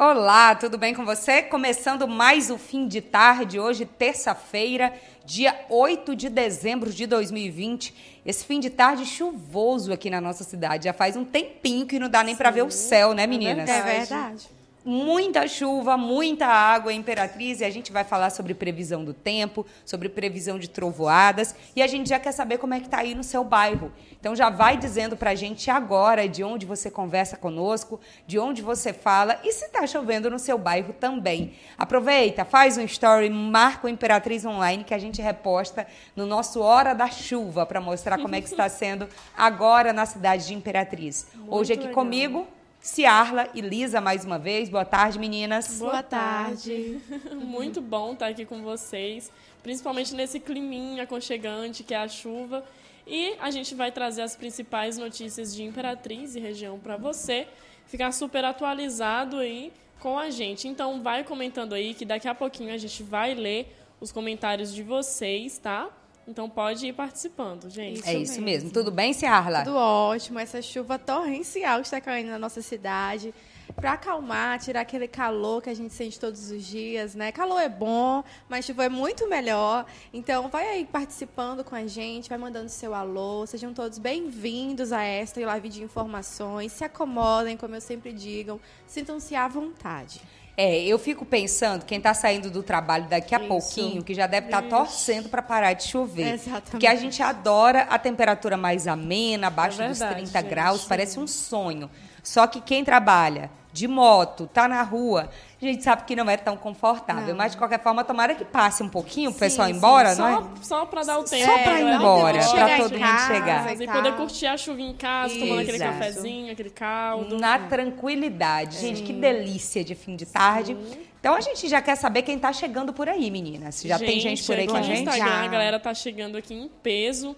Olá, tudo bem com você? Começando mais o fim de tarde, hoje, terça-feira, dia 8 de dezembro de 2020. Esse fim de tarde chuvoso aqui na nossa cidade. Já faz um tempinho que não dá nem para ver o céu, né, meninas? É verdade muita chuva, muita água em Imperatriz e a gente vai falar sobre previsão do tempo, sobre previsão de trovoadas e a gente já quer saber como é que está aí no seu bairro. Então já vai dizendo para a gente agora de onde você conversa conosco, de onde você fala e se está chovendo no seu bairro também. Aproveita, faz um story, marca o Imperatriz Online que a gente reposta no nosso Hora da Chuva para mostrar como é que está sendo agora na cidade de Imperatriz. Muito Hoje aqui legal. comigo Ciarla e Lisa mais uma vez. Boa tarde, meninas. Boa tarde. Muito bom estar aqui com vocês, principalmente nesse climinha aconchegante que é a chuva. E a gente vai trazer as principais notícias de Imperatriz e região para você ficar super atualizado aí com a gente. Então vai comentando aí que daqui a pouquinho a gente vai ler os comentários de vocês, tá? Então pode ir participando, gente. Isso é isso mesmo. mesmo. Tudo bem, Ciarla? Tudo ótimo. Essa chuva torrencial que está caindo na nossa cidade. Para acalmar, tirar aquele calor que a gente sente todos os dias, né? Calor é bom, mas chuva é muito melhor. Então, vai aí participando com a gente, vai mandando seu alô. Sejam todos bem-vindos a esta live de informações. Se acomodem, como eu sempre digo, sintam-se à vontade. É, eu fico pensando, quem está saindo do trabalho daqui a Isso. pouquinho, que já deve estar tá torcendo para parar de chover. Exatamente. Porque a gente adora a temperatura mais amena, abaixo é verdade, dos 30 gente. graus, parece um sonho. Só que quem trabalha de moto, tá na rua, a gente sabe que não é tão confortável. Não. Mas, de qualquer forma, tomara que passe um pouquinho o pessoal ir embora, sim. não é? Só para dar o tempo. Só para ir é, embora, para todo mundo chegar. E poder curtir a chuva em casa, Exato. tomando aquele cafezinho, aquele caldo. Na tranquilidade. Sim. Gente, que delícia de fim de tarde. Sim. Então a gente já quer saber quem está chegando por aí, meninas. Já gente, tem gente por aí com a gente? Instagram, já. a galera tá chegando aqui em peso.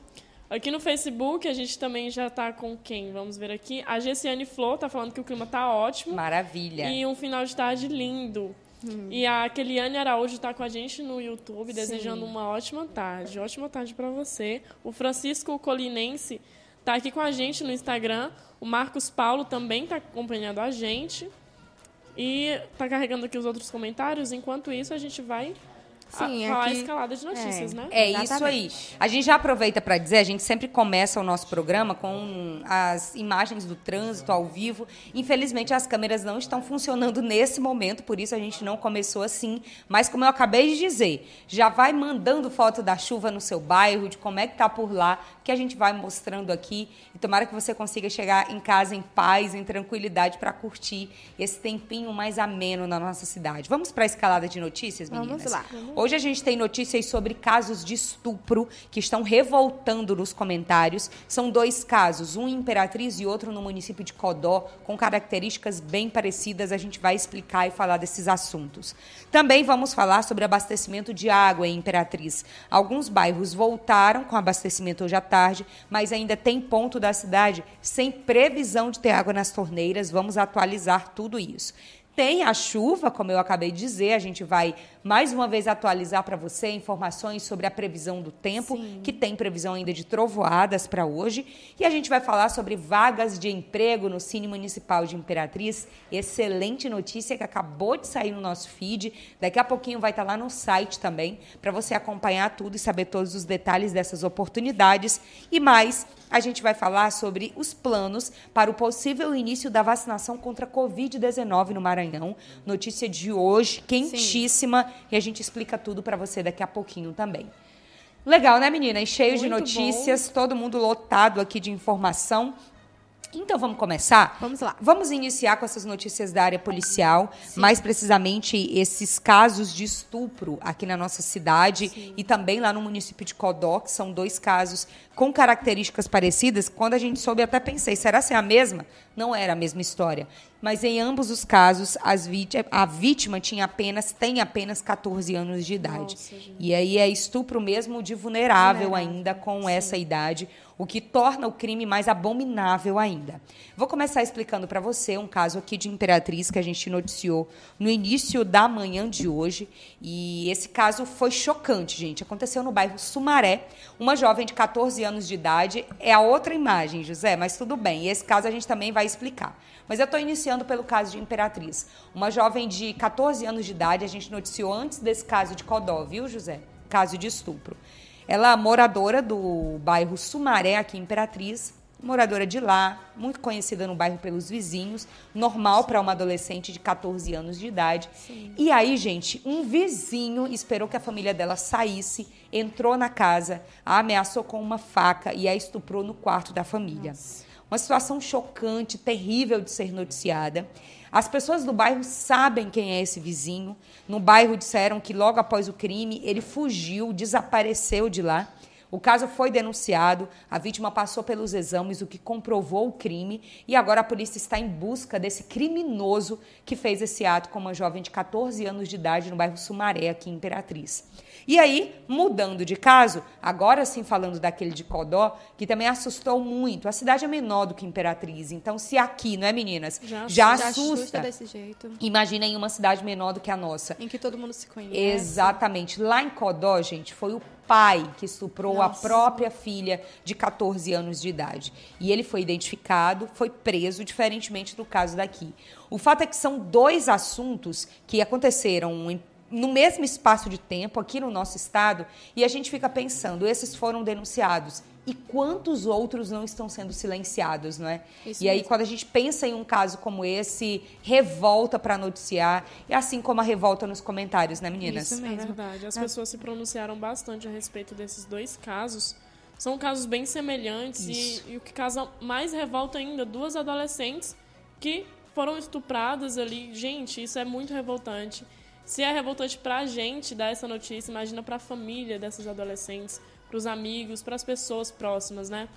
Aqui no Facebook a gente também já está com quem? Vamos ver aqui. A Gessiane Flor está falando que o clima está ótimo. Maravilha. E um final de tarde lindo. Hum. E a Keliane Araújo está com a gente no YouTube, Sim. desejando uma ótima tarde. Ótima tarde para você. O Francisco Colinense está aqui com a gente no Instagram. O Marcos Paulo também está acompanhando a gente. E está carregando aqui os outros comentários. Enquanto isso, a gente vai Sim, a, aqui, a escalada de notícias, é, né? É Exatamente. isso aí. A gente já aproveita para dizer, a gente sempre começa o nosso programa com as imagens do trânsito ao vivo. Infelizmente, as câmeras não estão funcionando nesse momento, por isso a gente não começou assim. Mas, como eu acabei de dizer, já vai mandando foto da chuva no seu bairro, de como é que tá por lá, que a gente vai mostrando aqui. E tomara que você consiga chegar em casa em paz, em tranquilidade, para curtir esse tempinho mais ameno na nossa cidade. Vamos para a escalada de notícias, meninas? Vamos lá. Hoje a gente tem notícias sobre casos de estupro que estão revoltando nos comentários. São dois casos, um em Imperatriz e outro no município de Codó, com características bem parecidas. A gente vai explicar e falar desses assuntos. Também vamos falar sobre abastecimento de água em Imperatriz. Alguns bairros voltaram com abastecimento hoje à tarde, mas ainda tem ponto da cidade sem previsão de ter água nas torneiras. Vamos atualizar tudo isso. Tem a chuva, como eu acabei de dizer, a gente vai mais uma vez atualizar para você informações sobre a previsão do tempo, Sim. que tem previsão ainda de trovoadas para hoje. E a gente vai falar sobre vagas de emprego no Cine Municipal de Imperatriz. Excelente notícia que acabou de sair no nosso feed. Daqui a pouquinho vai estar tá lá no site também, para você acompanhar tudo e saber todos os detalhes dessas oportunidades. E mais, a gente vai falar sobre os planos para o possível início da vacinação contra a Covid-19 no Maranhão. Notícia de hoje, quentíssima, Sim. E a gente explica tudo para você daqui a pouquinho também. Legal, né, menina? E cheio Muito de notícias, bom. todo mundo lotado aqui de informação. Então vamos começar? Vamos lá. Vamos iniciar com essas notícias da área policial, Sim. mais precisamente esses casos de estupro aqui na nossa cidade Sim. e também lá no município de Codó, que são dois casos com características parecidas. Quando a gente soube, até pensei, será ser a mesma? Não era a mesma história. Mas em ambos os casos, vítima, a vítima tinha apenas, tem apenas 14 anos de idade. Nossa, e aí é estupro mesmo de vulnerável, vulnerável. ainda com Sim. essa idade. o que torna o crime mais abominável ainda. Vou começar explicando para você um caso aqui de Imperatriz que a gente noticiou no início da manhã de hoje. E esse caso foi chocante, gente. Aconteceu no bairro Sumaré. Uma jovem de 14 anos de idade. É a outra imagem, José, mas tudo bem. E esse caso a gente também vai explicar. Mas eu estou iniciando pelo caso de Imperatriz. Uma jovem de 14 anos de idade, a gente noticiou antes desse caso de Codó, viu, José? Caso de estupro. Ela é moradora do bairro Sumaré, aqui em Imperatriz, moradora de lá, muito conhecida no bairro pelos vizinhos, normal para uma adolescente de 14 anos de idade. Sim. E aí, gente, um vizinho esperou que a família dela saísse, entrou na casa, a ameaçou com uma faca e a estuprou no quarto da família. Nossa. Uma situação chocante, terrível de ser noticiada. As pessoas do bairro sabem quem é esse vizinho. No bairro disseram que logo após o crime ele fugiu, desapareceu de lá. O caso foi denunciado, a vítima passou pelos exames, o que comprovou o crime, e agora a polícia está em busca desse criminoso que fez esse ato com uma jovem de 14 anos de idade no bairro Sumaré, aqui em Imperatriz. E aí, mudando de caso, agora sim falando daquele de Codó, que também assustou muito. A cidade é menor do que Imperatriz, então se aqui, não é meninas, já, já, já assusta. desse jeito. Imagina em uma cidade menor do que a nossa. Em que todo mundo se conhece. Exatamente. Lá em Codó, gente, foi o pai que estuprou Nossa. a própria filha de 14 anos de idade. E ele foi identificado, foi preso, diferentemente do caso daqui. O fato é que são dois assuntos que aconteceram em no mesmo espaço de tempo aqui no nosso estado e a gente fica pensando, esses foram denunciados e quantos outros não estão sendo silenciados, não é? Isso e aí quando a gente pensa em um caso como esse, revolta para noticiar, e assim como a revolta nos comentários, né, meninas? Isso mesmo. É verdade. As é. pessoas se pronunciaram bastante a respeito desses dois casos. São casos bem semelhantes e, e o que causa mais revolta ainda, duas adolescentes que foram estupradas ali. Gente, isso é muito revoltante. Se é revoltante para a gente dar essa notícia, imagina para a família dessas adolescentes, para os amigos, para as pessoas próximas, né?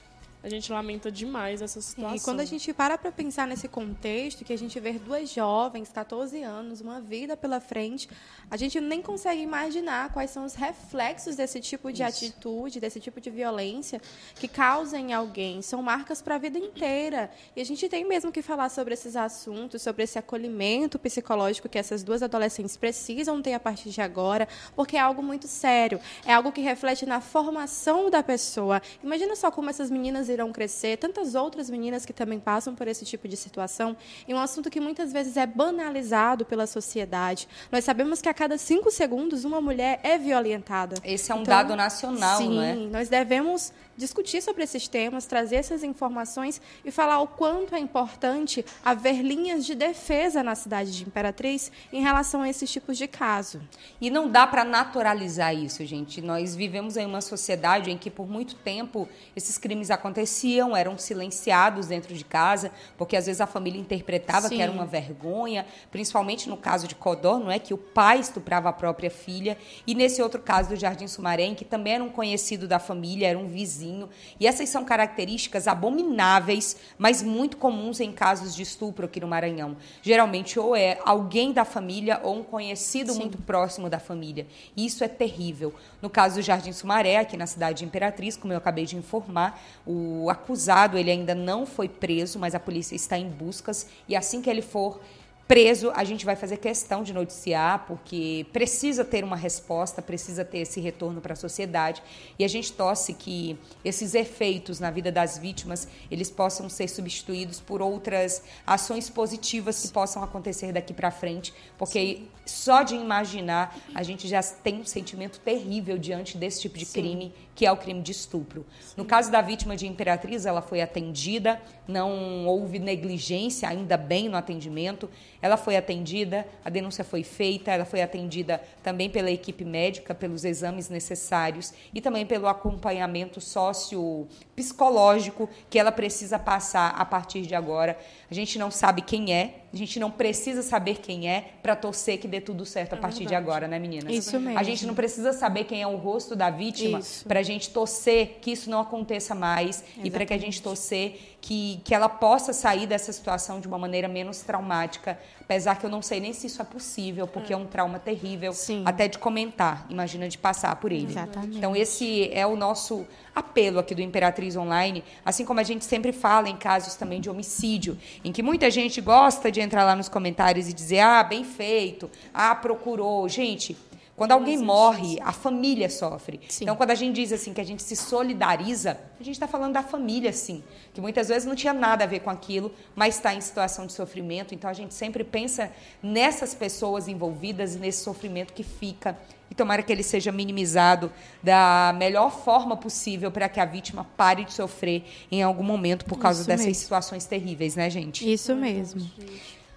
A gente lamenta demais essa situação. E quando a gente para para pensar nesse contexto, que a gente vê duas jovens, 14 anos, uma vida pela frente, a gente nem consegue imaginar quais são os reflexos desse tipo de Isso. atitude, desse tipo de violência que causa em alguém. São marcas para a vida inteira. E a gente tem mesmo que falar sobre esses assuntos, sobre esse acolhimento psicológico que essas duas adolescentes precisam ter a partir de agora, porque é algo muito sério. É algo que reflete na formação da pessoa. Imagina só como essas meninas irão crescer, tantas outras meninas que também passam por esse tipo de situação, e um assunto que muitas vezes é banalizado pela sociedade. Nós sabemos que a cada cinco segundos uma mulher é violentada. Esse é um então, dado nacional, sim, não é? Sim, nós devemos discutir sobre esses temas, trazer essas informações e falar o quanto é importante haver linhas de defesa na cidade de Imperatriz em relação a esses tipos de caso. E não dá para naturalizar isso, gente. Nós vivemos em uma sociedade em que por muito tempo esses crimes aconteciam, eram silenciados dentro de casa, porque às vezes a família interpretava Sim. que era uma vergonha, principalmente no caso de Codó, não é que o pai estuprava a própria filha, e nesse outro caso do Jardim Sumaré, que também era um conhecido da família, era um vizinho vizinho. E essas são características abomináveis, mas muito comuns em casos de estupro aqui no Maranhão. Geralmente, ou é alguém da família ou um conhecido Sim. muito próximo da família. E isso é terrível. No caso do Jardim Sumaré, aqui na cidade de Imperatriz, como eu acabei de informar, o acusado ele ainda não foi preso, mas a polícia está em buscas e assim que ele for preso, a gente vai fazer questão de noticiar, porque precisa ter uma resposta, precisa ter esse retorno para a sociedade. E a gente torce que esses efeitos na vida das vítimas, eles possam ser substituídos por outras ações positivas que possam acontecer daqui para frente, porque Sim. só de imaginar, a gente já tem um sentimento terrível diante desse tipo de Sim. crime, que é o crime de estupro. Sim. No caso da vítima de Imperatriz, ela foi atendida, não houve negligência, ainda bem no atendimento. Ela foi atendida, a denúncia foi feita, ela foi atendida também pela equipe médica, pelos exames necessários e também pelo acompanhamento sócio-psicológico que ela precisa passar a partir de agora. A gente não sabe quem é A gente não precisa saber quem é para torcer que dê tudo certo a É partir de verdade. agora, né, meninas? Isso mesmo. A gente não precisa saber quem é o rosto da vítima para a gente torcer que isso não aconteça mais e para que a gente torcer que, que ela possa sair dessa situação de uma maneira menos traumática. Apesar que eu não sei nem se isso é possível, porque é, um trauma terrível, Sim. até de comentar, imagina de passar por ele. Exatamente. Então, esse é o nosso apelo aqui do Imperatriz Online, assim como a gente sempre fala em casos também de homicídio, em que muita gente gosta de entrar lá nos comentários e dizer, ah, bem feito, ah, procurou. Gente, quando alguém morre, a família sofre. Sim. Então, quando a gente diz assim que a gente se solidariza, a gente está falando da família, sim, que muitas vezes não tinha nada a ver com aquilo, mas está em situação de sofrimento. Então, a gente sempre pensa nessas pessoas envolvidas e nesse sofrimento que fica. E tomara que ele seja minimizado da melhor forma possível para que a vítima pare de sofrer em algum momento por causa Isso dessas mesmo. situações terríveis, né, gente? Isso mesmo.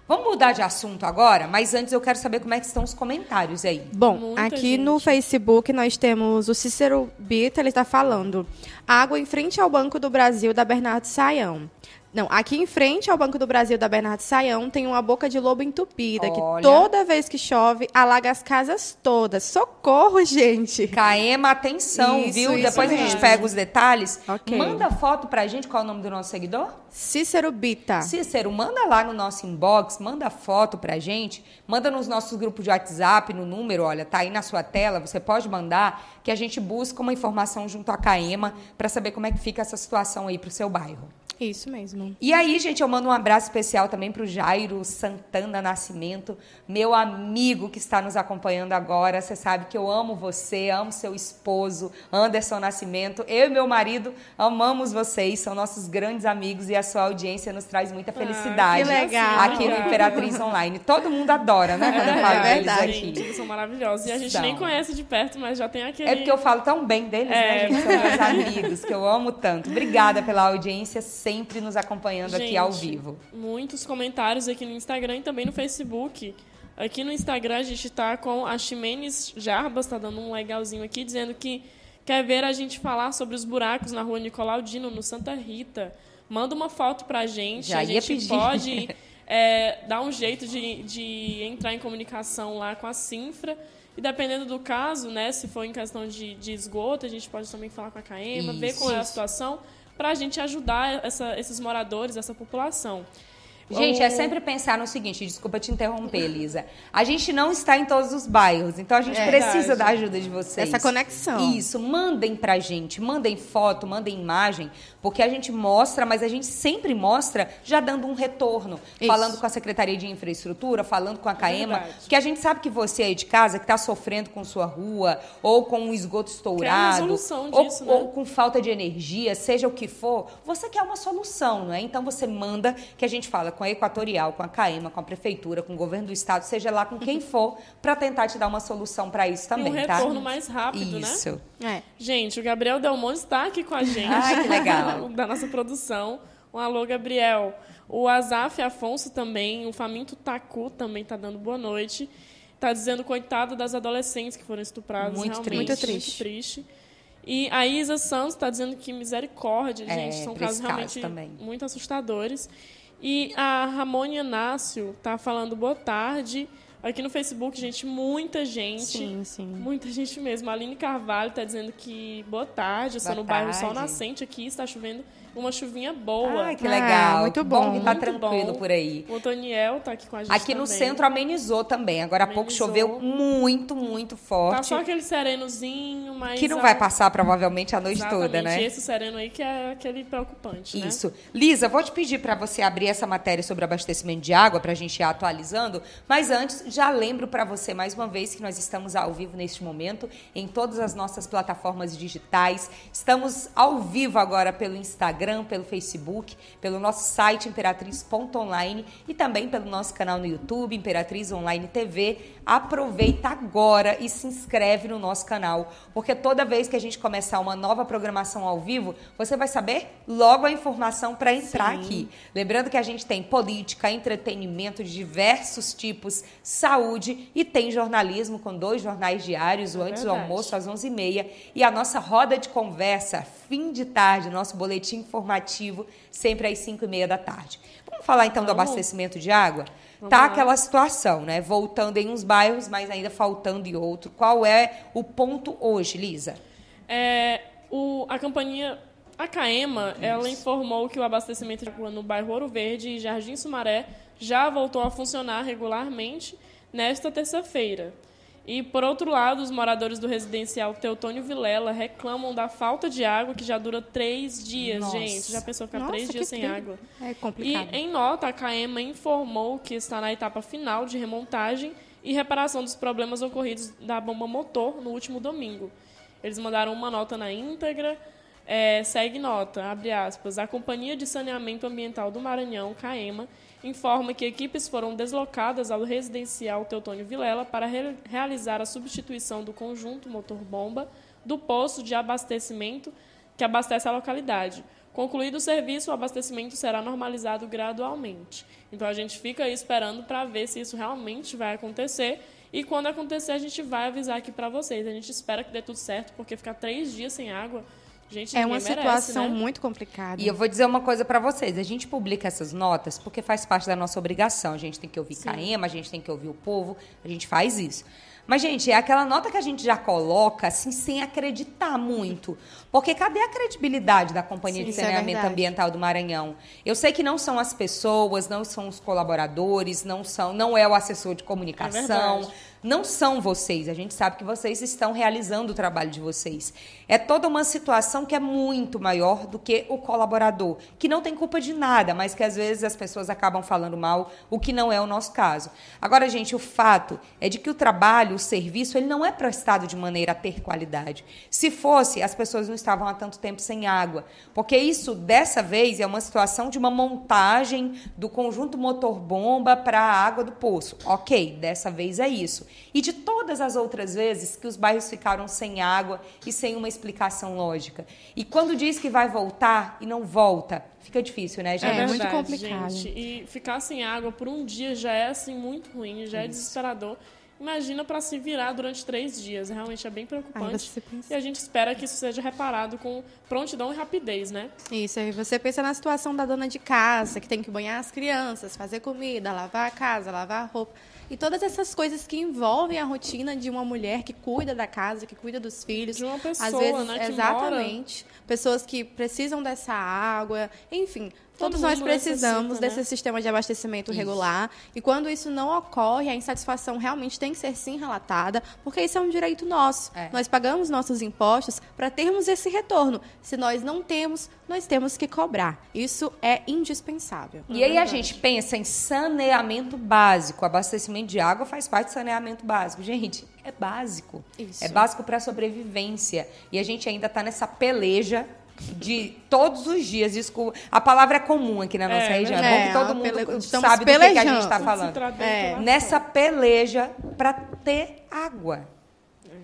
Vamos mudar de assunto agora, mas antes eu quero saber como é que estão os comentários aí. Bom, Muita aqui no gente. Facebook nós temos o Cícero Bita, ele está falando. Água em frente ao Banco do Brasil da Bernardo Saião. Não, aqui em frente ao Banco do Brasil da Bernardo Saião tem uma boca de lobo entupida, Olha. que toda vez que chove alaga as casas todas. Socorro, gente! Caema, atenção, Isso, viu? isso Depois a gente mesmo. pega os detalhes. Ok. Manda foto pra gente, qual é o nome do nosso seguidor? Cícero Bita. Cícero, manda lá no nosso inbox, manda foto pra gente, manda nos nossos grupos de WhatsApp, no número, olha, tá aí na sua tela, você pode mandar, que a gente busca uma informação junto à Caema pra saber como é que fica essa situação aí pro seu bairro. Isso mesmo. E aí, gente, eu mando um abraço especial também para o Jairo Santana Nascimento, meu amigo que está nos acompanhando agora. Você sabe que eu amo você, amo seu esposo, Anderson Nascimento. Eu e meu marido amamos vocês, são nossos grandes amigos e a sua audiência nos traz muita felicidade que legal. aqui no. Imperatriz Online. Todo mundo adora, né, quando eu É falo deles verdade. aqui. Gente, eles são maravilhosos. E a gente São. nem conhece de perto, mas já tem aquele. É porque eu falo tão bem deles, né, É, gente? São meus amigos, que eu amo tanto. Obrigada pela audiência, sempre nos acompanhando aqui ao Gente, vivo. Muitos comentários aqui no Instagram e também no Facebook. Aqui no Instagram a gente tá com a Ximenes Jarbas, tá dando um legalzinho aqui, dizendo que quer ver a gente falar sobre os buracos na rua Nicolau Dino, no Santa Rita. Manda uma foto pra gente. Já a gente pedir. pode é, dar um jeito de, de entrar em comunicação lá com a Sinfra. E dependendo do caso, né, se for em questão de, de esgoto, a gente pode também falar com a CAEMA, ver qual é a situação, para a gente ajudar essa- esses moradores, essa população. Gente, é sempre pensar no seguinte, desculpa te interromper, Elisa. A gente não está em todos os bairros, então a gente É precisa verdade. da ajuda de vocês. Essa conexão. Isso, mandem pra gente, mandem foto, mandem imagem, porque a gente mostra, mas a gente sempre mostra já dando um retorno, Isso. falando com a Secretaria de Infraestrutura, falando com a CAEMA, Verdade. porque a gente sabe que você aí de casa que está sofrendo com sua rua ou com um esgoto estourado, resolução ou, né? ou com falta de energia, seja o que for, você quer uma solução, não é? Então você manda que a gente fala com a Equatorial, com a CAEMA, com a prefeitura, com o governo do estado, seja lá com quem for, para tentar te dar uma solução para isso E também, um tá? retorno mais rápido, né? Isso. É. Gente, o Gabriel Delmonte está aqui com a gente. Ai, que legal. da nossa produção. Um alô, Gabriel. O Azaf Afonso também, o Faminto Taku também está dando boa noite. Está dizendo, coitado das adolescentes que foram estupradas. Muito realmente, triste. Muito triste. E a Isa Santos está dizendo que misericórdia, É, gente. São casos caso realmente também. muito assustadores. E a Ramônia Inácio está falando boa tarde. Aqui no Facebook, gente, muita gente. Sim, sim. Muita gente mesmo. A Aline Carvalho está dizendo que boa tarde, eu Boa no bairro Sol tarde. Nascente aqui, está chovendo uma chuvinha boa. Ai, que Ah, legal. muito Que bom. que tá Muito tranquilo bom. por aí. O Otoniel está aqui com a gente Aqui no também. centro amenizou também. Agora há pouco Amenizou. choveu muito, muito Tá forte. só aquele serenozinho, mas... Que não a- vai passar provavelmente a noite Exatamente, toda, né? esse sereno aí que é aquele preocupante, né? Isso. Lisa, vou te pedir para você abrir essa matéria sobre abastecimento de água para a gente ir atualizando, mas antes já lembro para você mais uma vez que nós estamos ao vivo neste momento em todas as nossas plataformas digitais. Estamos ao vivo agora pelo Instagram, pelo Facebook, pelo nosso site imperatriz.online e também pelo nosso canal no YouTube, Imperatriz Online TV. Aproveita agora e se inscreve no nosso canal, porque toda vez que a gente começar uma nova programação ao vivo, você vai saber logo a informação para entrar Sim. aqui. Lembrando que a gente tem política, entretenimento de diversos tipos, saúde e tem jornalismo com dois jornais diários, o É Antes do. Almoço às 11h30 e a nossa roda de conversa, fim de tarde, nosso boletim informativo, sempre às 5h30 da tarde. Vamos falar então do abastecimento de água? Vamos tá lá. aquela situação, né? Voltando em uns bairros, mas ainda faltando em outro. Qual é o ponto hoje, Lisa? É, o, a companhia, a Caema, ela informou que o abastecimento de água no bairro Ouro Verde e Jardim Sumaré já voltou a funcionar regularmente nesta terça-feira. E, por outro lado, os moradores do residencial Teutônio Vilela reclamam da falta de água que já dura três dias, Nossa. gente. Já pensou ficar Nossa, três dias sem água? É E, complicado. em nota, a CAEMA informou que está na etapa final de remontagem e reparação dos problemas ocorridos da bomba motor no último domingo. Eles mandaram uma nota na íntegra, é, segue nota, abre aspas, a Companhia de Saneamento Ambiental do Maranhão, CAEMA, informa que equipes foram deslocadas ao residencial Teutônio Vilela para re- realizar a substituição do conjunto motor-bomba do poço de abastecimento que abastece a localidade. Concluído o serviço, o abastecimento será normalizado gradualmente. Então a gente fica aí esperando para ver se isso realmente vai acontecer. E quando acontecer, a gente vai avisar aqui para vocês. A gente espera que dê tudo certo, porque ficar três dias sem água, gente, É uma merece, situação né? muito complicada. E eu vou dizer uma coisa para vocês. A gente publica essas notas porque faz parte da nossa obrigação. A gente tem que ouvir Caema, a gente tem que ouvir o povo, a gente faz isso. Mas, gente, é aquela nota que a gente já coloca, assim, sem acreditar muito. Porque cadê a credibilidade da Companhia Sim, de é Saneamento verdade. Ambiental do Maranhão? Eu sei que não são as pessoas, não são os colaboradores, não são, não é o assessor de comunicação, verdade. não são vocês. A gente sabe que vocês estão realizando o trabalho de vocês. É toda uma situação que é muito maior do que o colaborador, que não tem culpa de nada, mas que às vezes as pessoas acabam falando mal, o que não é o nosso caso. Agora, gente, o fato é de que o trabalho, o serviço, ele não é prestado de maneira a ter qualidade. Se fosse, as pessoas não estavam há tanto tempo sem água, porque isso dessa vez é uma situação de uma montagem do conjunto motor-bomba para a água do poço. Ok, dessa vez é isso. E de todas as outras vezes que os bairros ficaram sem água e sem uma explicação lógica. E quando diz que vai voltar e não volta, fica difícil, né, gente? É, muito verdade, complicado. gente. E ficar sem água por um dia já é assim muito ruim, já é desesperador. Imagina para se virar durante três dias. Realmente é bem preocupante. pensa- E a gente espera que isso seja reparado com prontidão e rapidez, né? Isso, aí você pensa na situação da dona de casa, que tem que banhar as crianças, fazer comida, lavar a casa, lavar a roupa. E todas essas coisas que envolvem a rotina de uma mulher que cuida da casa, que cuida dos filhos. De uma pessoa, Às vezes, né, que exatamente. Pessoas que precisam dessa água. Enfim, todos nós precisamos necessita, né? desse sistema de abastecimento regular. E quando isso não ocorre, a insatisfação realmente tem que ser sim relatada, porque isso é um direito nosso. É. Nós pagamos nossos impostos para termos esse retorno. Se nós não temos, nós temos que cobrar. Isso é indispensável. E aí a gente pensa em saneamento básico. Abastecimento de água faz parte do saneamento básico. Gente, é básico. Isso. É básico para a sobrevivência. E a gente ainda está nessa peleja de todos os dias. Desculpa. A palavra é comum aqui na nossa É, região. né? É bom que todo É, mundo pele- sabe do que, que a gente está falando. É. pela Nessa peleja para ter água.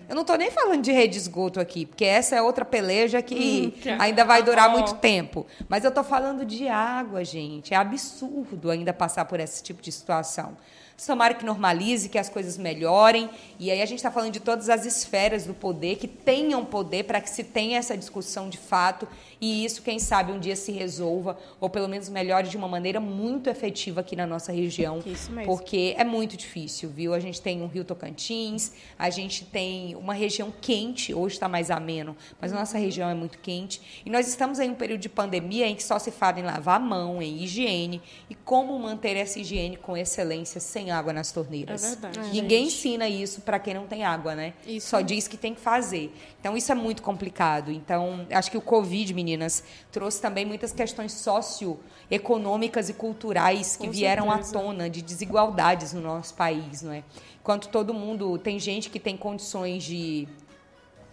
Eu não estou nem falando de rede de esgoto aqui, porque essa é outra peleja que que é ainda vai durar muito tempo. Mas eu estou falando de água, gente. É absurdo ainda passar por esse tipo de situação. Tomara que normalize, que as coisas melhorem. E aí a gente está falando de todas as esferas do poder, que tenham poder para que se tenha essa discussão de fato. E isso, quem sabe, um dia se resolva, ou pelo menos melhore de uma maneira muito efetiva aqui na nossa região. Isso mesmo. Porque é muito difícil, viu? A gente tem o Rio Tocantins, a gente tem uma região quente, hoje está mais ameno, mas a nossa região é muito quente. E nós estamos em um período de pandemia em que só se fala em lavar a mão, em higiene, e como manter essa higiene com excelência sem água nas torneiras. É verdade, Ninguém gente. ensina isso para quem não tem água, né? Isso. Só diz que tem que fazer. Então, isso é muito complicado. Então, acho que o Covid, meninas, trouxe também muitas questões socioeconômicas e culturais que Com vieram à certeza. tona de desigualdades no nosso país, não é? Enquanto todo mundo tem gente que tem condições de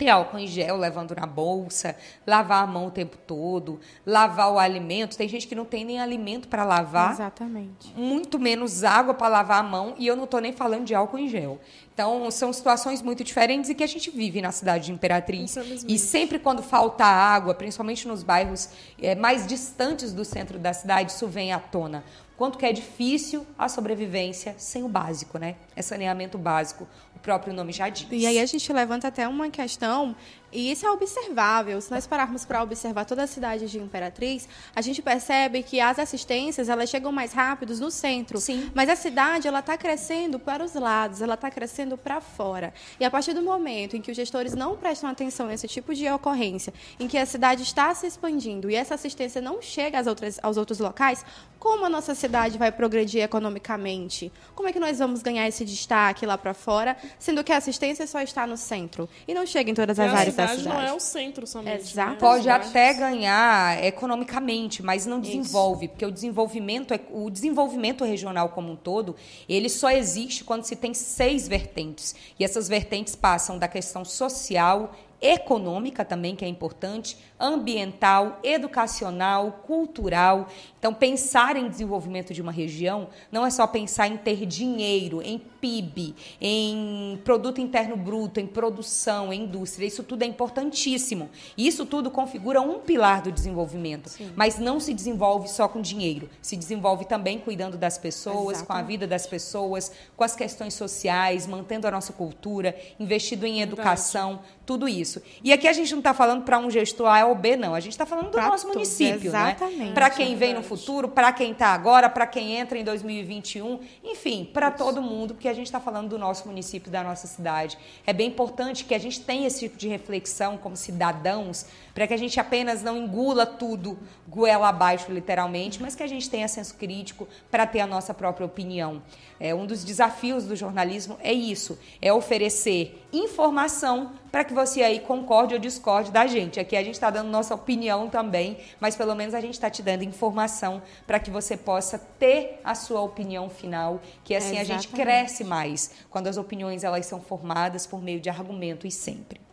ter álcool em gel levando na bolsa, lavar a mão o tempo todo, lavar o alimento. Tem gente que não tem nem alimento para lavar Exatamente. muito menos água para lavar a mão e eu não estou nem falando de álcool em gel. Então, são situações muito diferentes e que a gente vive na cidade de Imperatriz. E sempre quando falta água, principalmente nos bairros eh, mais distantes do centro da cidade, isso vem à tona. Quanto que é difícil a sobrevivência sem o básico, né? É é saneamento básico. Próprio nome já diz. E aí a gente levanta até uma questão e isso é observável. Se nós pararmos para observar toda a cidade de Imperatriz, a gente percebe que as assistências elas chegam mais rápidos no centro. Sim. Mas a cidade ela está crescendo para os lados, ela está crescendo para fora. E a partir do momento em que os gestores não prestam atenção a esse tipo de ocorrência, em que a cidade está se expandindo e essa assistência não chega às outras, aos outros locais, como a nossa cidade vai progredir economicamente? Como é que nós vamos ganhar esse destaque lá para fora, sendo que a assistência só está no centro e não chega em todas as áreas da cidade? não é o centro somente. né? Exatamente. Pode até ganhar economicamente, mas não desenvolve, porque o desenvolvimento, é- o desenvolvimento regional como um todo, ele só existe quando se tem seis vertentes. E essas vertentes passam da questão social, econômica também, que é importante, ambiental, educacional, cultural. Então, pensar em desenvolvimento de uma região não é só pensar em ter dinheiro, em PIB, em produto interno bruto, em produção, em indústria. Isso tudo é importantíssimo. Isso tudo configura um pilar do desenvolvimento. Mas não se desenvolve só com dinheiro. Se desenvolve também cuidando das pessoas, com a vida das pessoas, com as questões sociais, mantendo a nossa cultura, investindo em educação, tudo isso. E aqui a gente não está falando para um gestor A ou B, não. A gente está falando do Pra nosso todos, município, exatamente, né? Para quem vem no futuro, para quem está agora, para quem entra em 2021, enfim, para todo mundo, porque a gente está falando do nosso município, da nossa cidade. É bem importante que a gente tenha esse tipo de reflexão como cidadãos, para que a gente apenas não engula tudo goela abaixo, literalmente, mas que a gente tenha senso crítico para ter a nossa própria opinião. É, um dos desafios do jornalismo é isso, é oferecer informação para que você aí concorde ou discorde da gente. Aqui a gente está dando nossa opinião também, mas pelo menos a gente está te dando informação para que você possa ter a sua opinião final, que assim a gente cresce mais quando as opiniões elas são formadas por meio de argumento e sempre.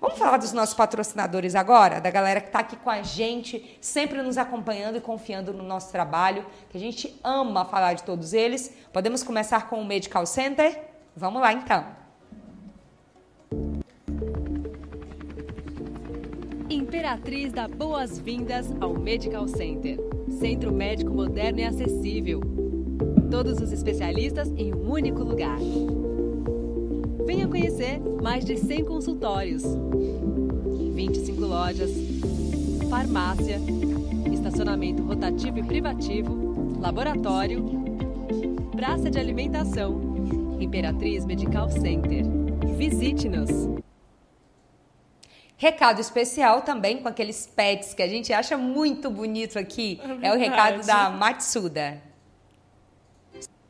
Vamos falar dos nossos patrocinadores agora, da galera que está aqui com a gente, sempre nos acompanhando e confiando no nosso trabalho, que a gente ama falar de todos eles. Podemos começar com o Medical Center? Vamos lá então. Imperatriz dá boas-vindas ao Medical Center. Centro médico moderno e acessível. Todos os especialistas em um único lugar. Venha conhecer mais de 100 consultórios, 25 lojas, farmácia, estacionamento rotativo e privativo, laboratório, praça de alimentação. Imperatriz Medical Center. Visite-nos. Recado especial também com aqueles pets que a gente acha muito bonito aqui. É, o recado da Matsuda.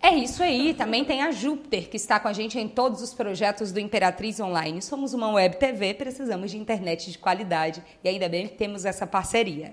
É isso aí, também tem a Júpiter, que está com a gente em todos os projetos do Imperatriz Online. Somos uma web TV, precisamos de internet de qualidade e ainda bem que temos essa parceria.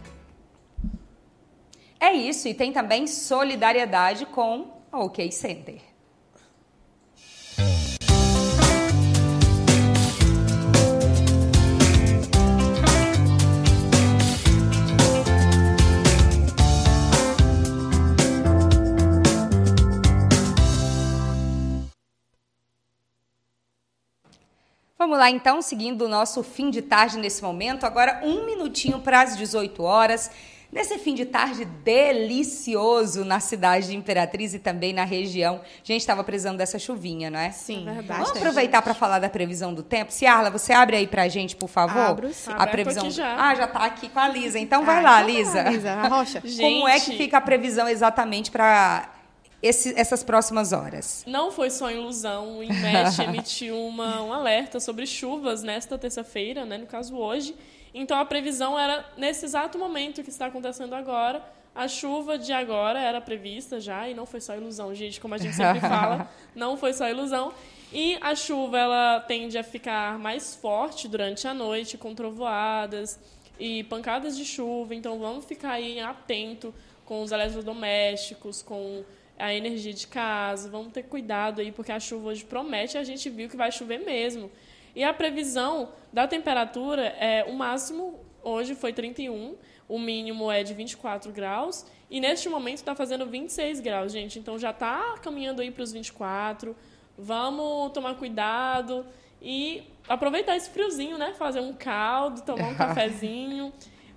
É isso, e tem também solidariedade com a OK Center. Vamos lá então, seguindo o nosso fim de tarde nesse momento. Agora, um minutinho para as 18 horas. Nesse fim de tarde delicioso na cidade de Imperatriz e também na região. A gente estava precisando dessa chuvinha, não é? Sim, É verdade. Vamos aproveitar para falar da previsão do tempo. Ciarla, você abre aí pra gente, por favor? Abro, sim. A previsão. aqui já. Ah, já tá aqui com a Lisa. Então vai Ah, lá, então vai Lisa. Lisa, a rocha. Como é que Gente. fica a previsão exatamente para esse- essas próximas horas? Não foi só ilusão. O INMET emitiu uma, um alerta sobre chuvas nesta terça-feira, né, no caso hoje. Então a previsão era nesse exato momento que está acontecendo agora. A chuva de agora era prevista já e não foi só ilusão, gente, como a gente sempre fala, não foi só ilusão. E a chuva ela tende a ficar mais forte durante a noite, com trovoadas e pancadas de chuva. Então vamos ficar aí atento com os eletrodomésticos, com a energia de casa. Vamos ter cuidado aí, porque a chuva hoje promete, a gente viu que vai chover mesmo. E a previsão da temperatura é o máximo hoje foi 31, o mínimo é de 24 graus, e neste momento está fazendo 26 graus, gente. Então já está caminhando aí para os 24. Vamos tomar cuidado e aproveitar esse friozinho, né? Fazer um caldo, tomar um cafezinho.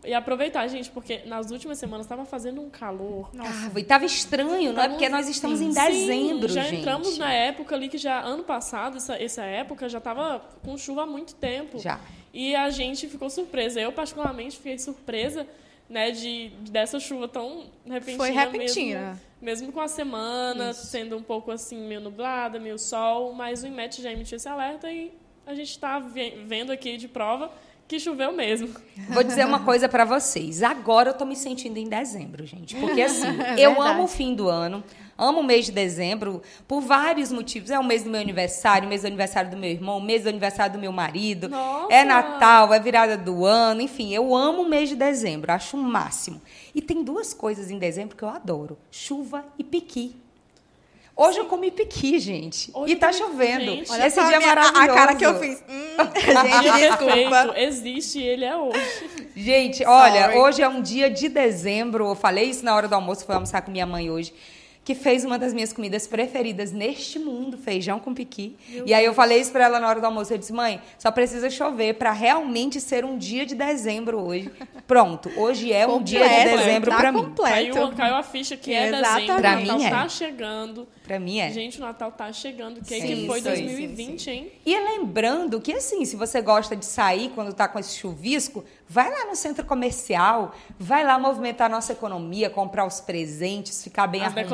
E aproveitar, gente, porque nas últimas semanas estava fazendo um calor. Tava, e tava estranho, não é? Porque nós estamos em dezembro, Sim, já gente. entramos na época ali que já ano passado, essa, essa época já estava com chuva há muito tempo. Já. E a gente ficou surpresa. Eu particularmente fiquei surpresa, né, de dessa chuva tão repentina, Foi repentina. mesmo, mesmo com a semana sendo um pouco assim meio nublada, meio sol, mas o IMET já emitiu esse alerta e a gente está vendo aqui de prova que choveu mesmo. Vou dizer uma coisa pra vocês. Agora eu tô me sentindo em dezembro, gente. Porque assim, É eu amo o fim do ano, amo o mês de dezembro, por vários motivos. É o mês do meu aniversário, o mês do aniversário do meu irmão, o mês do aniversário do meu marido. Nossa! É Natal, é virada do ano, enfim, eu amo o mês de dezembro, acho o máximo. E tem duas coisas em dezembro que eu adoro: chuva e piqui. Hoje eu comi piqui, gente. Hoje e tá chovendo. gente. Olha Esse dia é minha- maravilhoso. a cara que eu fiz. Hum, gente, desculpa. existe e ele é hoje. Gente, olha, Sorry. hoje é um dia de dezembro. Eu falei isso na hora do almoço, fui almoçar com minha mãe hoje. Que fez uma das minhas comidas preferidas neste mundo, feijão com piqui. e aí eu falei isso pra ela na hora do almoço. Eu disse, mãe, só precisa chover pra realmente ser um dia de dezembro hoje. Pronto, hoje é um dia de Completo, dezembro tá pra mim. completo. Caiu, caiu a ficha que é Exatamente. dezembro, Pra o Natal mim é. tá chegando. Pra mim é. Gente, o Natal tá chegando. Que, Sim, que foi aí. 2020, hein? E lembrando que, assim, se você gosta de sair quando está com esse chuvisco, vai lá no centro comercial, vai lá movimentar a nossa economia, comprar os presentes, ficar bem As arrumado.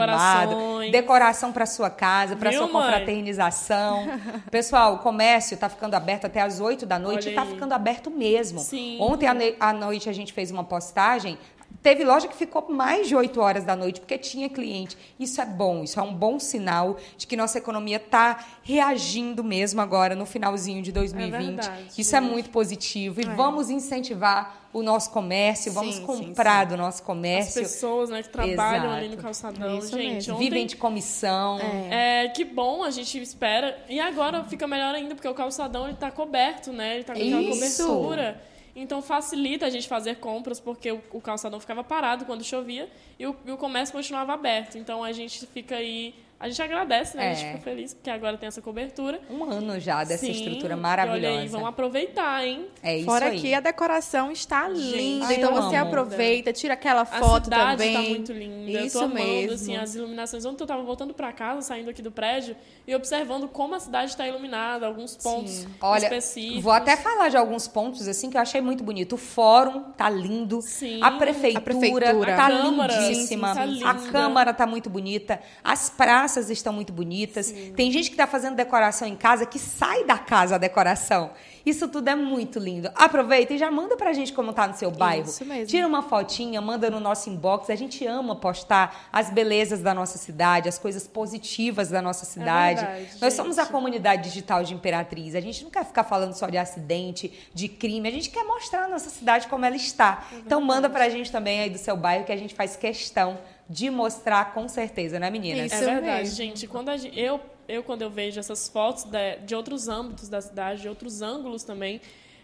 decorações. Decoração para sua casa, para sua mãe? confraternização. Pessoal, o comércio está ficando aberto até às 8 da noite Olha e está aí. ficando aberto mesmo. Sim. Ontem à noite a gente fez uma postagem. Teve loja que ficou mais de 8 horas da noite porque tinha cliente. Isso é bom, isso é um bom sinal de que nossa economia está reagindo mesmo agora no finalzinho de 2020. verdade, isso é gente. muito positivo. E vamos incentivar o nosso comércio, vamos Sim, sim, comprar do nosso As comércio. pessoas né, que trabalham Exato. ali no calçadão. Isso Gente, ontem, Vivem de comissão. É, que bom, a gente espera. E agora fica melhor ainda, porque o calçadão ele tá coberto, né? Ele tá com aquela Isso. cobertura. Então facilita a gente fazer compras, porque o, o calçadão ficava parado quando chovia e o, e o comércio continuava aberto. Então a gente fica aí. A gente agradece, né? A gente É. fica feliz porque agora tem essa cobertura. Um ano já dessa Sim, estrutura e maravilhosa. Olha aí, vamos aproveitar, hein? É isso Fora aí. que a decoração está linda. Ai, então eu você amo. aproveita, tira aquela A foto cidade também. tá muito linda. eu Isso tô amando, mesmo. assim, as iluminações. Ontem eu tava voltando para casa, saindo aqui do prédio, e observando como a cidade está iluminada, alguns pontos Olha, específicos. vou até falar de alguns pontos assim que eu achei muito bonito. O fórum tá lindo. Sim. A prefeitura, A prefeitura. tá A Câmara, lindíssima. sim, tá a. Câmara tá muito bonita. As praças estão muito bonitas. Tem gente que tá fazendo decoração em casa que sai da casa a decoração. Isso tudo é muito lindo. Aproveita e já manda pra gente como tá no seu bairro. Isso mesmo. Tira uma fotinha, manda no nosso inbox. A gente ama postar as belezas da nossa cidade, as coisas positivas da nossa cidade. É verdade, Nós somos a gente. comunidade digital de Imperatriz. A gente não quer ficar falando só de acidente, de crime. A gente quer mostrar a nossa cidade como ela está. então manda pra gente também aí do seu bairro que a gente faz questão de mostrar com certeza, né, meninas? É Isso verdade, mesmo. gente. Quando a gen- eu, eu, quando eu vejo essas fotos da- de outros âmbitos da cidade, de outros ângulos também,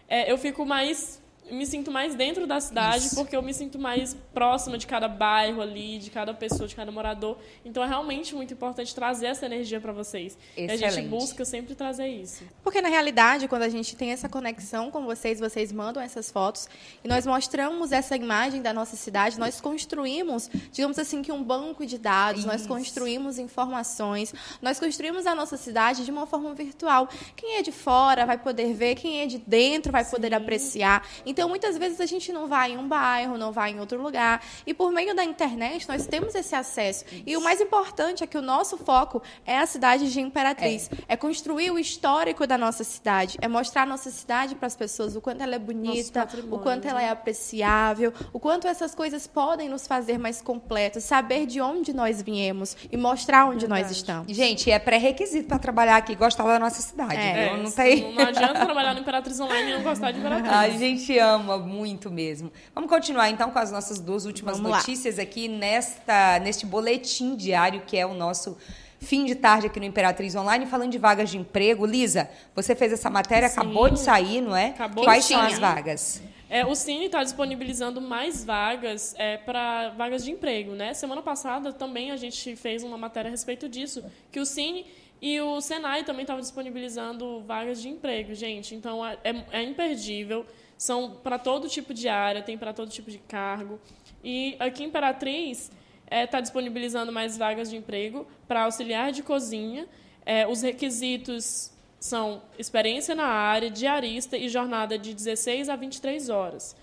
é, eu fico mais. Me sinto mais dentro da cidade, Isso. porque eu me sinto mais próxima de cada bairro ali, de cada pessoa, de cada morador. Então é realmente muito importante trazer essa energia para vocês. E a gente Excelente. busca sempre trazer isso. Porque na realidade, quando a gente tem essa conexão com vocês, vocês mandam essas fotos e nós mostramos essa imagem da nossa cidade, nós construímos, digamos assim, que um banco de dados, nós Isso. construímos informações, nós construímos a nossa cidade de uma forma virtual. Quem é de fora vai poder ver, quem é de dentro vai poder apreciar. Então Então, muitas vezes a gente não vai em um bairro, não vai em outro lugar. E por meio da internet, nós temos esse acesso. E o mais importante é que o nosso foco é a cidade de Imperatriz. É, é construir o histórico da nossa cidade. É mostrar a nossa cidade para as pessoas, o quanto ela é bonita, o quanto ela é apreciável, o quanto essas coisas podem nos fazer mais completos, saber de onde nós viemos e mostrar onde Verdade. nós estamos. Gente, é pré-requisito para trabalhar aqui gostar da nossa cidade. É, não, tem... não adianta trabalhar no Imperatriz Online e não gostar de Imperatriz. A gente ama muito mesmo. Vamos continuar então com as nossas duas últimas Vamos notícias lá. aqui nesta, neste boletim diário que é o nosso fim de tarde aqui no Imperatriz Online, falando de vagas de emprego. Lisa, você fez essa matéria, Sim. acabou de sair, não é? Acabou Quais são as vagas? É, o Cine está disponibilizando mais vagas é, para vagas de emprego. Né? Semana passada também a gente fez uma matéria a respeito disso, que o Cine e o Senai também estavam disponibilizando vagas de emprego, gente. Então é, é, é imperdível. São para todo tipo de área, tem para todo tipo de cargo. E aqui em Imperatriz está é, tá disponibilizando mais vagas de emprego para auxiliar de cozinha. É, os requisitos são experiência na área, diarista e jornada de 16 a 23 horas.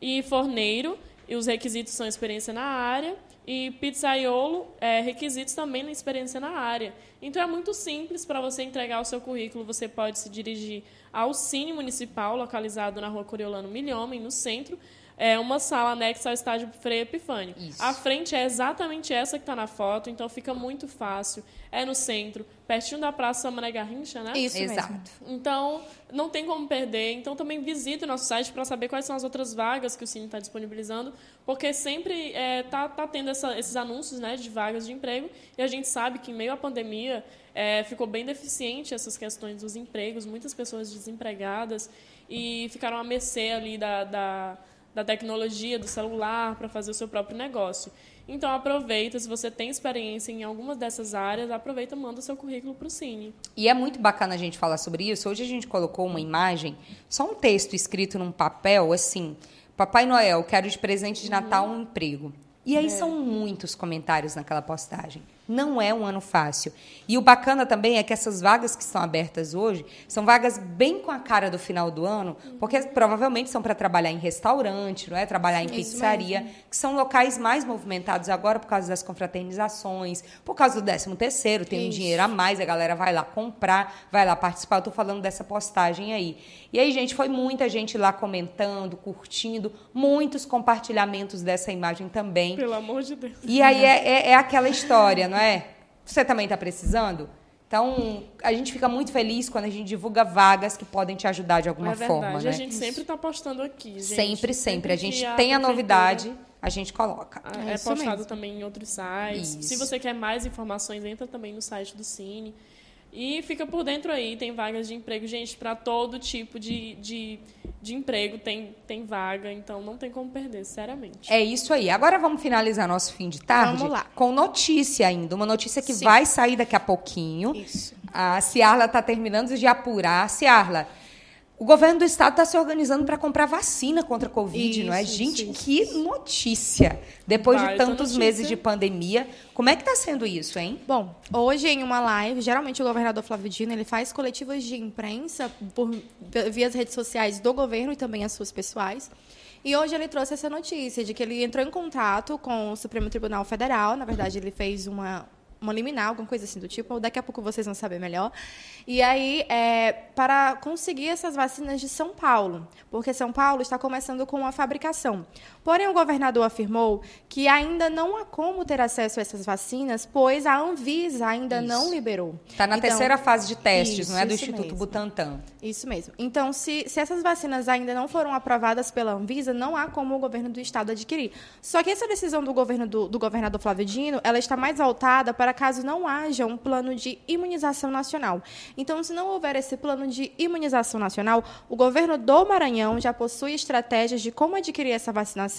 E forneiro, e os requisitos são experiência na área, e pizzaiolo, é, requisitos também na experiência na área. Então é muito simples para você entregar o seu currículo, você pode se dirigir ao Cine Municipal, localizado na rua Coriolano Milhomem, no centro, é uma sala anexa ao estádio Frei Epifânio. Isso. A frente é exatamente essa que está na foto, então fica muito fácil. É no centro, pertinho da Praça Mané Garrincha, né? Isso Exato. Mesmo. Então, não tem como perder. Então, também visite o nosso site para saber quais são as outras vagas que o Cine está disponibilizando, porque sempre está é, tá, tá tendo essa, esses anúncios né, de vagas de emprego e a gente sabe que, em meio à pandemia, é, ficou bem deficiente essas questões dos empregos, muitas pessoas desempregadas e ficaram à mercê ali da, da da tecnologia, do celular, para fazer o seu próprio negócio. Então, aproveita, se você tem experiência em algumas dessas áreas, aproveita e manda o seu currículo para o Cine. E é muito bacana a gente falar sobre isso. Hoje a gente colocou uma imagem, só um texto escrito num papel, assim, Papai Noel, quero de presente de Natal um emprego. E aí é. são muitos comentários naquela postagem. Não é um ano fácil. E o bacana também é que essas vagas que estão abertas hoje são vagas bem com a cara do final do ano, porque provavelmente são para trabalhar em restaurante, não é? Trabalhar em pizzaria, que são locais mais movimentados agora por causa das confraternizações, por causa do 13 terceiro, tem Isso. um dinheiro a mais, a galera vai lá comprar, vai lá participar. Eu estou falando dessa postagem aí. E aí, gente, foi muita gente lá comentando, curtindo, muitos compartilhamentos dessa imagem também. Pelo amor de Deus. E aí é, é, é aquela história, não é? Você também está precisando? Então, a gente fica muito feliz quando a gente divulga vagas que podem te ajudar de alguma é forma. Né? A gente sempre está postando aqui. Gente. Sempre, sempre. sempre. A gente tem a, a novidade, a gente coloca. Ah, é, é postado mesmo. também em outros sites. Isso. Se você quer mais informações, entra também no site do Cine. E fica por dentro aí, tem vagas de emprego, gente, para todo tipo de, de, de, emprego tem, tem vaga, então não tem como perder, sinceramente. É isso aí. Agora vamos finalizar nosso fim de tarde vamos lá. com notícia ainda, uma notícia que Sim. vai sair daqui a pouquinho. Isso. A Ciarla está terminando de apurar. Ciarla, o governo do estado está se organizando para comprar vacina contra a Covid, isso, não é? Gente, isso, que isso. notícia! Depois Vai, de tantos meses de pandemia, como é que está sendo isso, hein? Bom, hoje em uma live, geralmente o governador Flávio Dino ele faz coletivas de imprensa por, via as redes sociais do governo e também as suas pessoais. E hoje ele trouxe essa notícia de que ele entrou em contato com o Supremo Tribunal Federal. Na verdade, ele fez uma, uma liminar, alguma coisa assim do tipo. Daqui a pouco vocês vão saber melhor. E aí, é, para conseguir essas vacinas de São Paulo, porque São Paulo está começando com a fabricação. Porém, o governador afirmou que ainda não há como ter acesso a essas vacinas, pois a Anvisa ainda isso. não liberou. Está na então, terceira fase de testes, isso, não é do Instituto mesmo. Butantan. Isso mesmo. Então, se, se essas vacinas ainda não foram aprovadas pela Anvisa, não há como o governo do estado adquirir. Só que essa decisão do governo do, do governador Flávio Dino, ela está mais voltada para caso não haja um plano de imunização nacional. Então, se não houver esse plano de imunização nacional, o governo do Maranhão já possui estratégias de como adquirir essa vacinação,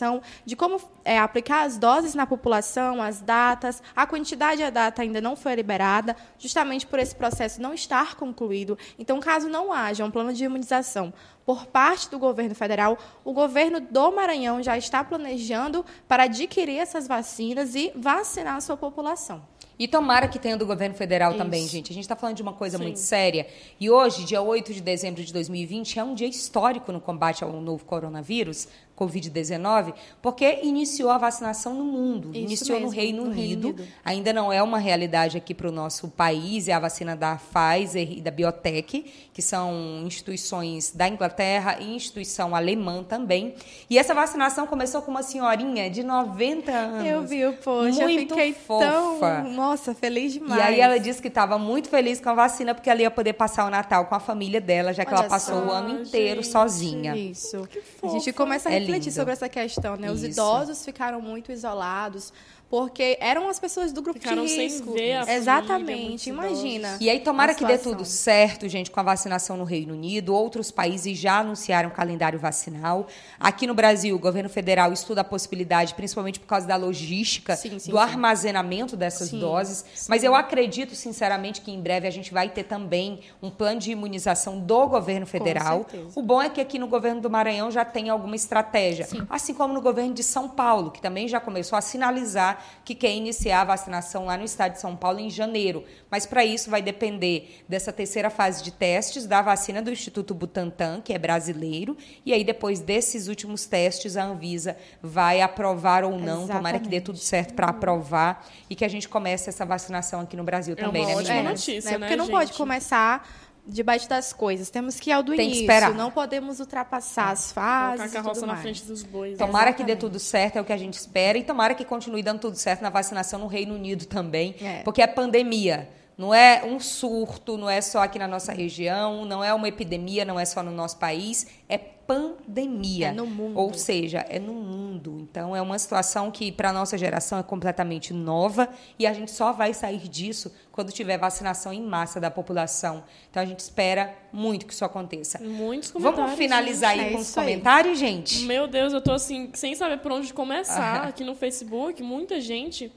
de como é, aplicar as doses na população, as datas, a quantidade e a data ainda não foi liberada, justamente por esse processo não estar concluído. Então, caso não haja um plano de imunização por parte do governo federal, o governo do Maranhão já está planejando para adquirir essas vacinas e vacinar a sua população. E tomara que tenha do governo federal também, gente. A gente está falando de uma coisa Sim. muito séria. E hoje, dia 8 de dezembro de 2020, é um dia histórico no combate ao novo coronavírus, Covid-19, porque iniciou a vacinação no mundo. Isso iniciou no mesmo, Reino no Reino Unido. Unido. Ainda não é uma realidade aqui para o nosso país, é a vacina da Pfizer e da Biotech, que são instituições da Inglaterra e instituição alemã também. E essa vacinação começou com uma senhorinha de 90 anos. Eu vi o post, eu Muito fiquei fofa. tão, nossa, feliz demais. E aí ela disse que estava muito feliz com a vacina porque ela ia poder passar o Natal com a família dela, já que Olha ela passou só, o ano inteiro gente. sozinha. Isso. A gente começa a É refletir lindo. sobre essa questão, né? Os Isso. idosos ficaram muito isolados porque eram as pessoas do grupo Ficaram de sem risco. ver a família, Exatamente, muitos imagina. E aí, tomara que dê tudo certo, gente, com a vacinação no Reino Unido. Outros países já anunciaram calendário vacinal. Aqui no Brasil, o governo federal estuda a possibilidade, principalmente por causa da logística, Sim, sim, do sim. armazenamento dessas Sim, doses. Mas eu acredito, sinceramente, que em breve a gente vai ter também um plano de imunização do governo federal. O bom é que aqui no governo do Maranhão já tem alguma estratégia. Assim como no governo de São Paulo, que também já começou a sinalizar que quer iniciar a vacinação lá no estado de São Paulo em janeiro. Mas para isso vai depender dessa terceira fase de testes da vacina do Instituto Butantan, que é brasileiro, e aí depois desses últimos testes a Anvisa vai aprovar ou não. Tomara que dê Exatamente. tudo certo para aprovar e que a gente comece essa vacinação aqui no Brasil É também, uma né, ótima notícia, né? né, Porque não pode gente? começar debaixo das coisas. Temos que ir ao do Tem que início. esperar. Não podemos ultrapassar as Colocar fases a e carroça na mais. frente dos bois. Tomara que dê Exatamente. tudo certo, é o que a gente espera. E tomara que continue dando tudo certo na vacinação no Reino Unido também. É. Porque é pandemia. Não é um surto, não é só aqui na nossa região, não é uma epidemia, não é só no nosso país. É pandemia. É no mundo. Ou seja, é no mundo. Então é uma situação que para a nossa geração é completamente nova e a gente só vai sair disso quando tiver vacinação em massa da população. Então a gente espera muito que isso aconteça. Muitos comentários. Vamos finalizar gente. aí É com os aí. comentários, gente? gente. Meu Deus, eu tô assim, sem saber por onde começar aqui no Facebook. Muita gente.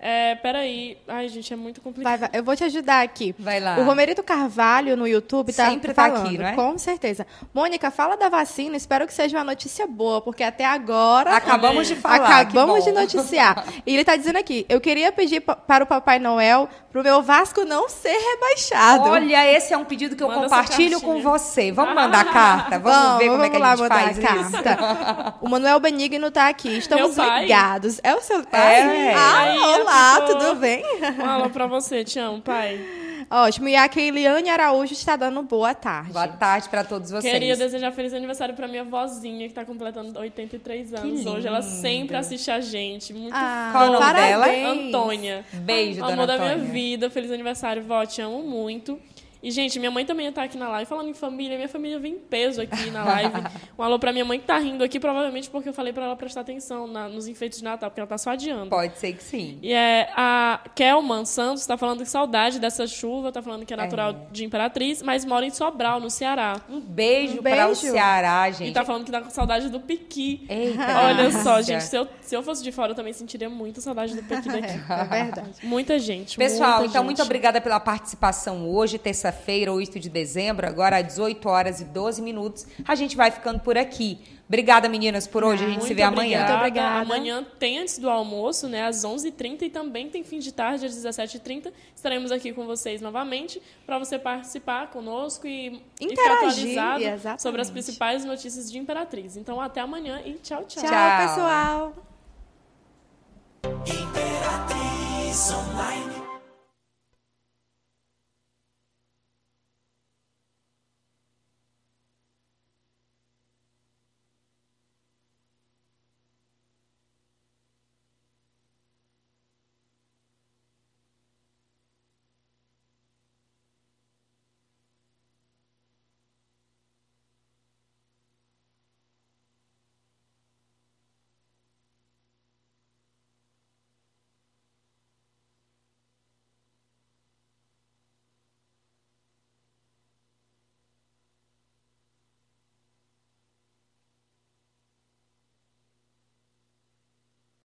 É, peraí. Ai, gente, é muito complicado. Vai, vai. Eu vou te ajudar aqui. Vai lá. O Romerito Carvalho no YouTube tá Sempre tá falando, aqui, não é? com certeza. Mônica, fala da vacina. Espero que seja uma notícia boa, porque até agora Acabamos de falar. acabamos de noticiar. E ele tá dizendo aqui: eu queria pedir pa- para o Papai Noel pro meu Vasco não ser rebaixado. Olha, esse é um pedido que eu Manda compartilho com você. Vamos mandar carta? Vamos, Vamos, ver como é vamos que lá a gente mandar faz a isso. carta. O Manuel Benigno tá aqui. Estamos Meu pai. ligados. É o seu pai? É. Ah, Aí, olá, ficou- tudo bem? Um alô pra você, te amo, pai. Ótimo. E a Keiliane Araújo está dando boa tarde. Boa tarde para todos vocês. Queria desejar feliz aniversário pra minha vozinha, que tá completando 83 anos hoje. Ela sempre assiste a gente. Muito Ah, Qual o nome dela? Antônia. Beijo, Amor dona da minha vida. Feliz aniversário, vó. Te amo muito. E, gente, minha mãe também tá aqui na live. Falando em família, minha família vem em peso aqui na live. Um alô pra minha mãe que tá rindo aqui, provavelmente porque eu falei pra ela prestar atenção na- nos enfeites de Natal, porque ela tá só adiando. Pode ser que sim. E é, a Kelman Santos tá falando que saudade dessa chuva, tá falando que é natural É. de Imperatriz, mas mora em Sobral, no Ceará. Um beijo, Um para o beijo. Ceará, E gente. tá falando que tá com saudade do Piqui. Eita, Olha só, gente, se eu, se eu fosse de fora, eu também sentiria muita saudade do Piqui daqui. É verdade. Muita gente. Pessoal, muita então gente. muito obrigada pela participação hoje, terça-feira, 8 de dezembro, agora às 18 horas e 12 minutos. A gente vai ficando por aqui. Obrigada, meninas, por hoje. Ah, a gente se vê amanhã. Muito obrigada. Amanhã tem antes do almoço, né? Às 11h30 e também tem fim de tarde, às 17h30. Estaremos aqui com vocês novamente para você participar conosco e Interagir, ficar atualizado sobre as principais notícias de Imperatriz. Então, até amanhã e tchau, tchau. Tchau, tchau. pessoal. Imperatriz Online.